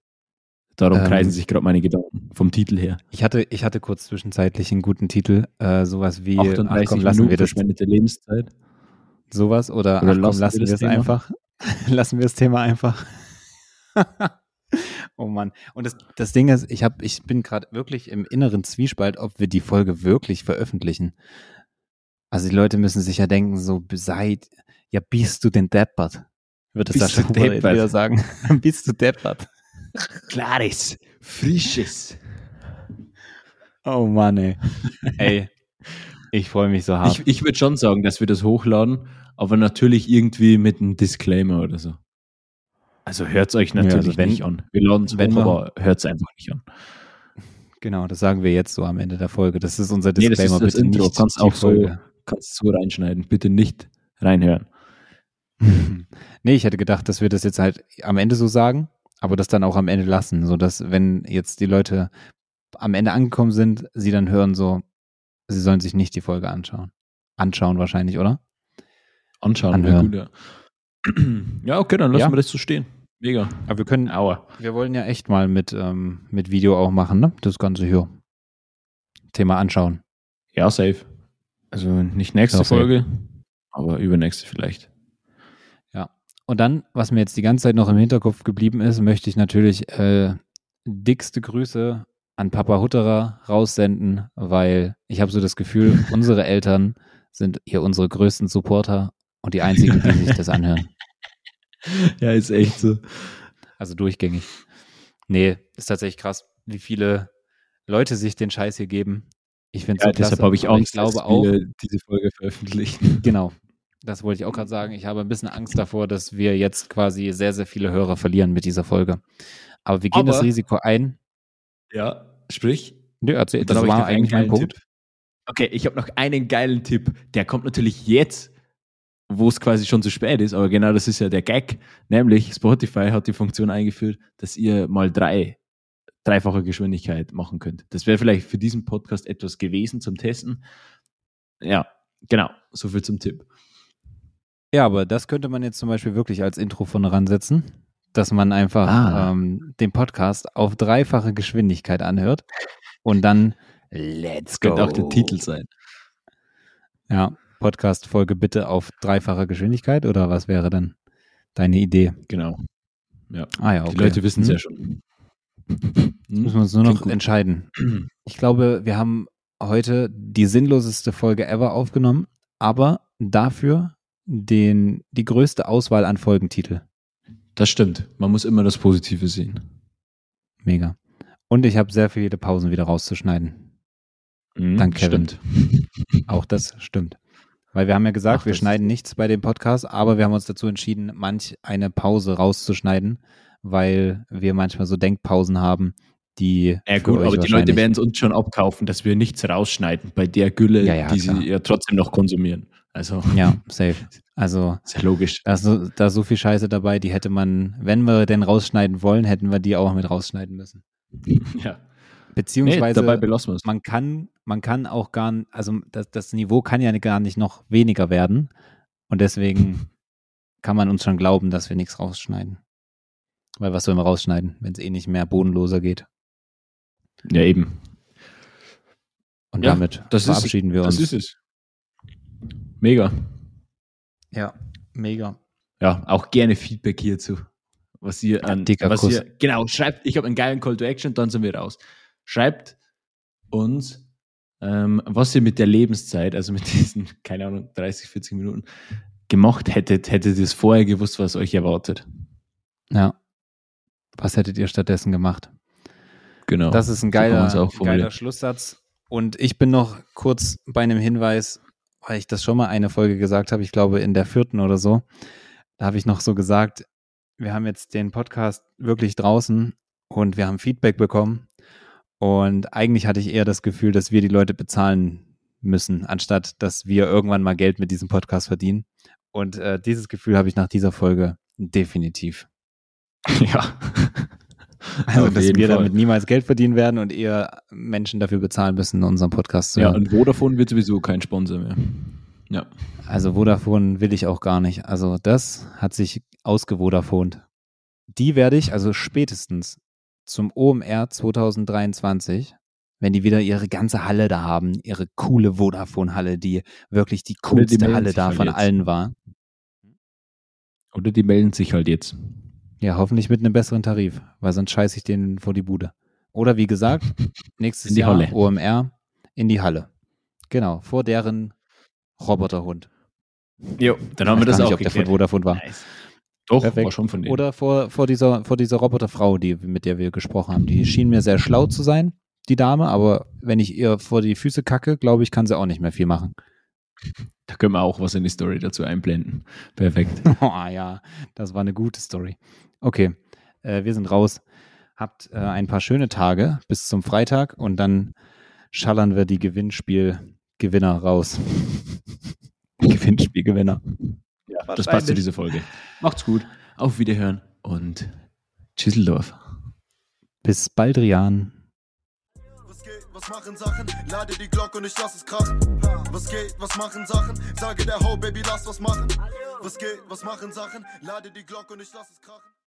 Darum Ähm, kreisen sich gerade meine Gedanken vom Titel her. Ich hatte, ich hatte kurz zwischenzeitlich einen guten Titel, äh, sowas wie, ach 38 komm, lassen Minuten wir das, verschwendete Lebenszeit. sowas oder, Oder ach komm, lassen wir das Thema? einfach. [laughs] lassen wir das Thema einfach. [laughs] oh Mann. Und das, das Ding ist, ich, hab, ich bin gerade wirklich im inneren Zwiespalt, ob wir die Folge wirklich veröffentlichen. Also die Leute müssen sich ja denken, so seid, ja bist du denn deppert? Würde Sascha Huber deppert? wieder sagen. [laughs] bist du deppert? Klares, frisches. Oh Mann, ey. ey, ich freue mich so hart. Ich, ich würde schon sagen, dass wir das hochladen, aber natürlich irgendwie mit einem Disclaimer oder so. Also hört es euch Ja, natürlich also wenn- nicht an. Wir laden es hoch, aber hört es einfach nicht an. Genau, das sagen wir jetzt so am Ende der Folge. Das ist unser Nee, das Disclaimer. ist das bitte Intro. nicht Kannst auch so, Folge. kannst so reinschneiden. Bitte nicht reinhören. [laughs] nee, ich hätte gedacht, dass wir das jetzt halt am Ende so sagen, aber das dann auch am Ende lassen, sodass, wenn jetzt die Leute am Ende angekommen sind, sie dann hören so, sie sollen sich nicht die Folge anschauen. Anschauen wahrscheinlich, oder? Anschauen wäre Anhören. gut, ja. [clears throat] ja, okay, dann lassen Ja. wir das so stehen. Mega. Aber wir können, Aua. wir wollen ja echt mal mit, ähm, mit Video auch machen, ne? Das Ganze hier. Thema anschauen. Ja, safe. Also nicht nächste Ja, safe. Folge, aber übernächste vielleicht. Und dann, was mir jetzt die ganze Zeit noch im Hinterkopf geblieben ist, möchte ich natürlich äh, dickste Grüße an Papa Hutterer raussenden, weil ich habe so das Gefühl, [laughs] unsere Eltern sind hier unsere größten Supporter und die einzigen, die sich das anhören. [laughs] Ja, ist echt so. Also durchgängig. Nee, ist tatsächlich krass, wie viele Leute sich den Scheiß hier geben. Ich finde es Ja, so deshalb habe ich Angst, Ich glaube dass auch, wir diese Folge veröffentlichen. [laughs] Genau. Das wollte ich auch gerade sagen. Ich habe ein bisschen Angst davor, dass wir jetzt quasi sehr, sehr viele Hörer verlieren mit dieser Folge. Aber wir gehen das Aber- Risiko ein. Ja, sprich. Nö, erzähl, das war eigentlich mein Punkt. Tipp. Okay, ich habe noch einen geilen Tipp. Der kommt natürlich jetzt, wo es quasi schon zu spät ist, aber genau das ist ja der Gag. Nämlich Spotify hat die Funktion eingeführt, dass ihr mal drei, dreifache Geschwindigkeit machen könnt. Das wäre vielleicht für diesen Podcast etwas gewesen zum Testen. Ja, genau. So viel zum Tipp. Ja, aber das könnte man jetzt zum Beispiel wirklich als Intro von ransetzen, dass man einfach Ah. ähm, den Podcast auf dreifache Geschwindigkeit anhört und dann Let's go. Könnte auch der Titel sein. Ja, Podcast-Folge bitte auf dreifache Geschwindigkeit oder was wäre dann deine Idee? Genau. Ja. Ah ja, okay. Die Leute wissen es Hm. ja schon. Müssen wir uns nur noch Klingt gut. entscheiden. [clears throat] Ich glaube, wir haben heute die sinnloseste Folge ever aufgenommen, aber dafür den, die größte Auswahl an Folgentitel. Das stimmt. Man muss immer das Positive sehen. Mega. Und ich habe sehr viele Pausen wieder rauszuschneiden. Mhm, Dank Kevin. Stimmt. Auch das stimmt. Weil wir haben ja gesagt, Ach, wir schneiden nichts bei dem Podcast, aber wir haben uns dazu entschieden, manch eine Pause rauszuschneiden, weil wir manchmal so Denkpausen haben, die. Ja gut, aber die Leute werden es uns schon abkaufen, dass wir nichts rausschneiden bei der Gülle, Ja, ja, die klar. sie ja trotzdem noch konsumieren. Also Ja, [laughs] safe. Also ist ja logisch. Da ist, da ist so viel Scheiße dabei, die hätte man, wenn wir denn rausschneiden wollen, hätten wir die auch mit rausschneiden müssen. Ja. Beziehungsweise dabei belassen wir es. man kann, man kann auch gar n- also das, das Niveau kann ja gar nicht noch weniger werden. Und deswegen [laughs] kann man uns schon glauben, dass wir nichts rausschneiden. Weil was sollen wir rausschneiden, wenn es eh nicht mehr bodenloser geht? Ja, eben. Und Ja, damit das ist- verabschieden wir Das uns. ist es. Mega. Ja, mega. Ja, auch gerne Feedback hierzu. Was ihr an. Dicker was Kuss. ihr, genau, schreibt, ich habe einen geilen Call to Action, dann sind wir raus. Schreibt uns, ähm, was ihr mit der Lebenszeit, also mit diesen, [laughs] keine Ahnung, 30, 40 Minuten gemacht hättet, hättet ihr es vorher gewusst, was euch erwartet. Ja. Was hättet ihr stattdessen gemacht? Genau. Das ist ein So geiler, formulieren. geiler Schlusssatz. Und ich bin noch kurz bei einem Hinweis, weil ich das schon mal eine Folge gesagt habe, ich glaube in der vierten oder so. Da habe ich noch so gesagt, wir haben jetzt den Podcast wirklich draußen und wir haben Feedback bekommen. Und eigentlich hatte ich eher das Gefühl, dass wir die Leute bezahlen müssen, anstatt dass wir irgendwann mal Geld mit diesem Podcast verdienen. Und äh, dieses Gefühl habe ich nach dieser Folge definitiv. [laughs] ja. Also, dass wir Fall. damit niemals Geld verdienen werden und eher Menschen dafür bezahlen müssen, unseren Podcast zu Ja, hören. und Vodafone wird sowieso kein Sponsor mehr. Ja. Also Vodafone will ich auch gar nicht. Also das hat sich ausgevodafont. Die werde ich also spätestens zum OMR 2023, wenn die wieder ihre ganze Halle da haben, ihre coole Vodafone-Halle, die wirklich die die coolste melden Halle da halt von jetzt. allen war. Oder die melden sich halt jetzt. Ja, hoffentlich mit einem besseren Tarif, weil sonst scheiße ich denen vor die Bude. Oder wie gesagt, [laughs] nächstes In die Jahr Halle. OMR in die Halle. Genau, vor deren Roboterhund. Jo, dann haben wir das auch nicht, ob der von. Vodafone war. Nice. Doch, Perfekt. war schon von denen. Oder vor, vor, dieser, vor dieser Roboterfrau, die, mit der wir gesprochen haben. Die schien mir sehr schlau zu sein, die Dame, aber wenn ich ihr vor die Füße kacke, glaube ich, kann sie auch nicht mehr viel machen. Da können wir auch was in die Story dazu einblenden. Perfekt. Oh [laughs] ja, das war eine gute Story. Okay, äh, wir sind raus. Habt äh, ein paar schöne Tage bis zum Freitag und dann schallern wir die Gewinnspielgewinner raus. [laughs] Gewinnspielgewinner. Ja, das passt zu dieser Folge. Macht's gut. Auf Wiederhören und Tschüsseldorf. Bis bald, Rian. Was geht, was machen Sachen? Lade die Glocke und ich lass es krachen. Was geht, was machen Sachen? Sage der Ho, Baby, lass was machen. Was geht, was machen Sachen? Lade die Glocke und ich lass es krachen.